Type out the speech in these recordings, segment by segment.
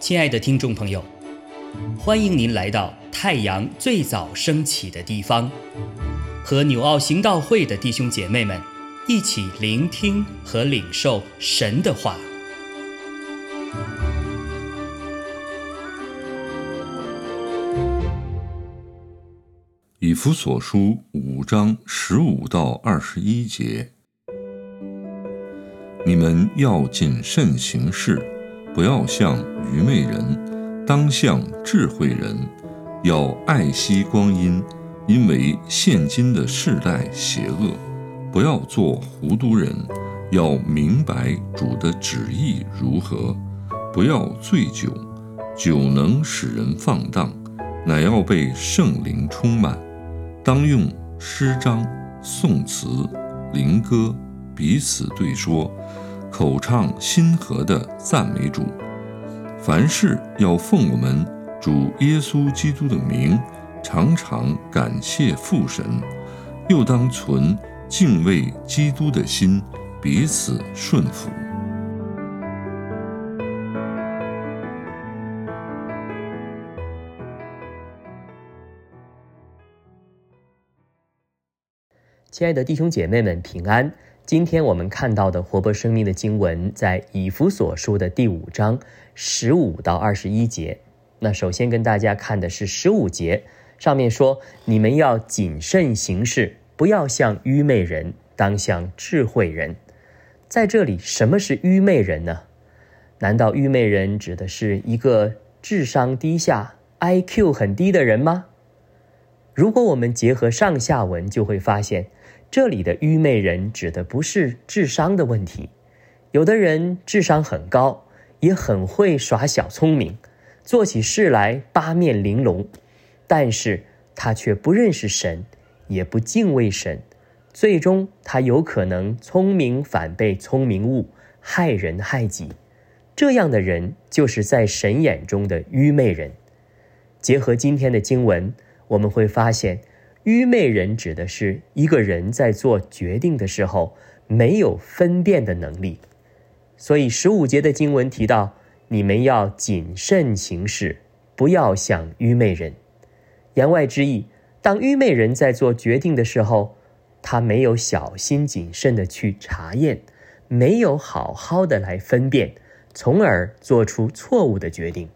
亲爱的听众朋友，欢迎您来到太阳最早升起的地方，和纽奥行道会的弟兄姐妹们一起聆听和领受神的话。以弗所书五章十五到二十一节，你们要谨慎行事。不要像愚昧人，当像智慧人；要爱惜光阴，因为现今的世代邪恶。不要做糊涂人，要明白主的旨意如何。不要醉酒，酒能使人放荡，乃要被圣灵充满。当用诗章、颂词、灵歌彼此对说。口唱心和的赞美主，凡事要奉我们主耶稣基督的名，常常感谢父神，又当存敬畏基督的心，彼此顺服。亲爱的弟兄姐妹们，平安。今天我们看到的活泼生命的经文，在以弗所书的第五章十五到二十一节。那首先跟大家看的是十五节，上面说：“你们要谨慎行事，不要像愚昧人，当像智慧人。”在这里，什么是愚昧人呢？难道愚昧人指的是一个智商低下、IQ 很低的人吗？如果我们结合上下文，就会发现。这里的愚昧人指的不是智商的问题，有的人智商很高，也很会耍小聪明，做起事来八面玲珑，但是他却不认识神，也不敬畏神，最终他有可能聪明反被聪明误，害人害己。这样的人就是在神眼中的愚昧人。结合今天的经文，我们会发现。愚昧人指的是一个人在做决定的时候没有分辨的能力，所以十五节的经文提到，你们要谨慎行事，不要像愚昧人。言外之意，当愚昧人在做决定的时候，他没有小心谨慎的去查验，没有好好的来分辨，从而做出错误的决定。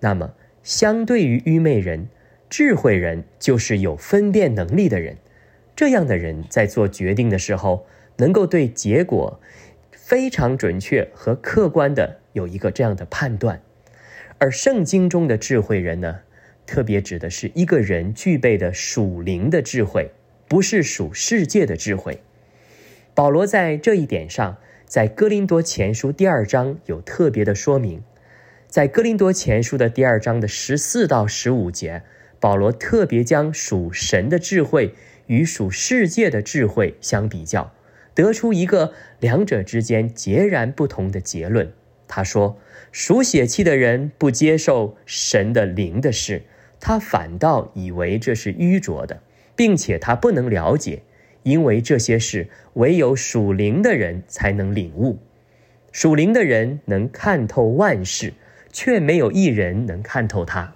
那么，相对于愚昧人。智慧人就是有分辨能力的人，这样的人在做决定的时候，能够对结果非常准确和客观的有一个这样的判断。而圣经中的智慧人呢，特别指的是一个人具备的属灵的智慧，不是属世界的智慧。保罗在这一点上，在哥林多前书第二章有特别的说明，在哥林多前书的第二章的十四到十五节。保罗特别将属神的智慧与属世界的智慧相比较，得出一个两者之间截然不同的结论。他说：“属血气的人不接受神的灵的事，他反倒以为这是愚拙的，并且他不能了解，因为这些事唯有属灵的人才能领悟。属灵的人能看透万事，却没有一人能看透他。”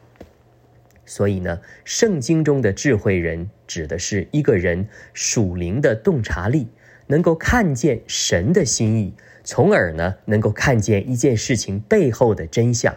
所以呢，圣经中的智慧人指的是一个人属灵的洞察力，能够看见神的心意，从而呢能够看见一件事情背后的真相。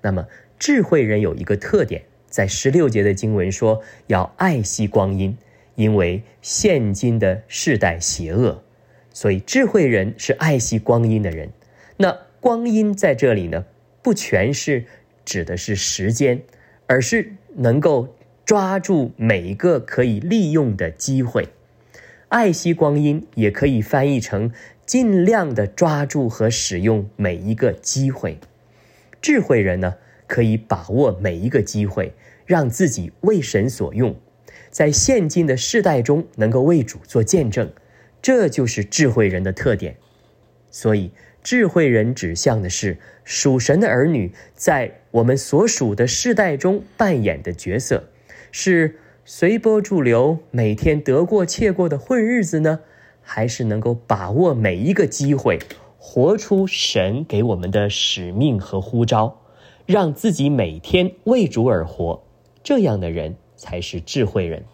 那么，智慧人有一个特点，在十六节的经文说要爱惜光阴，因为现今的世代邪恶，所以智慧人是爱惜光阴的人。那光阴在这里呢，不全是指的是时间。而是能够抓住每一个可以利用的机会，爱惜光阴也可以翻译成尽量的抓住和使用每一个机会。智慧人呢，可以把握每一个机会，让自己为神所用，在现今的世代中能够为主做见证，这就是智慧人的特点。所以。智慧人指向的是属神的儿女在我们所属的世代中扮演的角色，是随波逐流、每天得过且过的混日子呢，还是能够把握每一个机会，活出神给我们的使命和呼召，让自己每天为主而活。这样的人才是智慧人。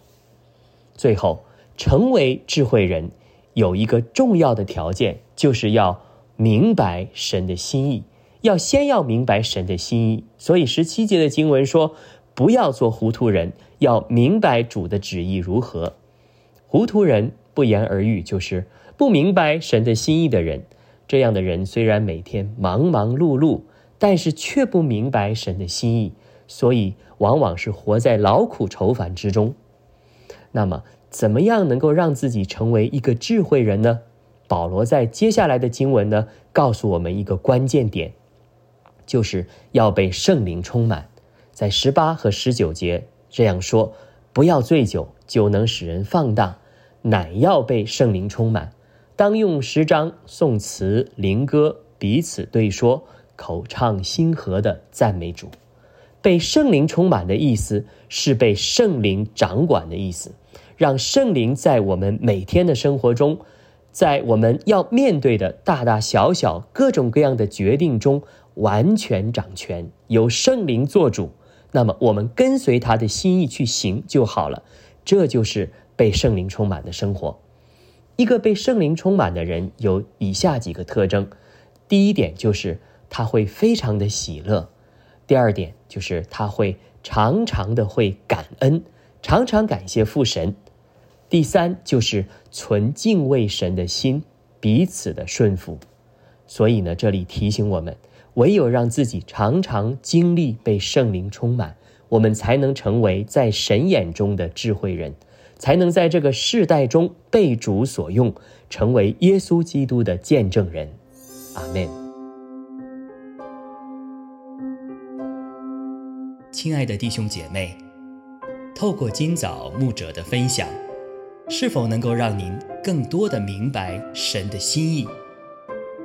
最后，成为智慧人有一个重要的条件，就是要明白神的心意。要先要明白神的心意。所以十七节的经文说：“不要做糊涂人，要明白主的旨意如何。”糊涂人不言而喻，就是不明白神的心意的人。这样的人虽然每天忙忙碌碌，但是却不明白神的心意，所以往往是活在劳苦愁烦之中。那么，怎么样能够让自己成为一个智慧人呢？保罗在接下来的经文呢，告诉我们一个关键点，就是要被圣灵充满。在十八和十九节这样说：“不要醉酒，酒能使人放荡，乃要被圣灵充满。当用十章、颂词、灵歌彼此对说，口唱心和的赞美主。被圣灵充满的意思是被圣灵掌管的意思。”让圣灵在我们每天的生活中，在我们要面对的大大小小各种各样的决定中完全掌权，由圣灵做主。那么我们跟随他的心意去行就好了。这就是被圣灵充满的生活。一个被圣灵充满的人有以下几个特征：第一点就是他会非常的喜乐；第二点就是他会常常的会感恩，常常感谢父神。第三就是存敬畏神的心，彼此的顺服。所以呢，这里提醒我们，唯有让自己常常经历被圣灵充满，我们才能成为在神眼中的智慧人，才能在这个世代中被主所用，成为耶稣基督的见证人。阿门。亲爱的弟兄姐妹，透过今早牧者的分享。是否能够让您更多的明白神的心意，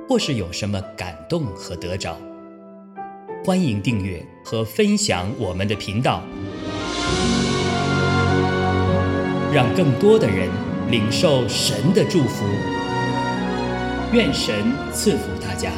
或是有什么感动和得着？欢迎订阅和分享我们的频道，让更多的人领受神的祝福。愿神赐福大家。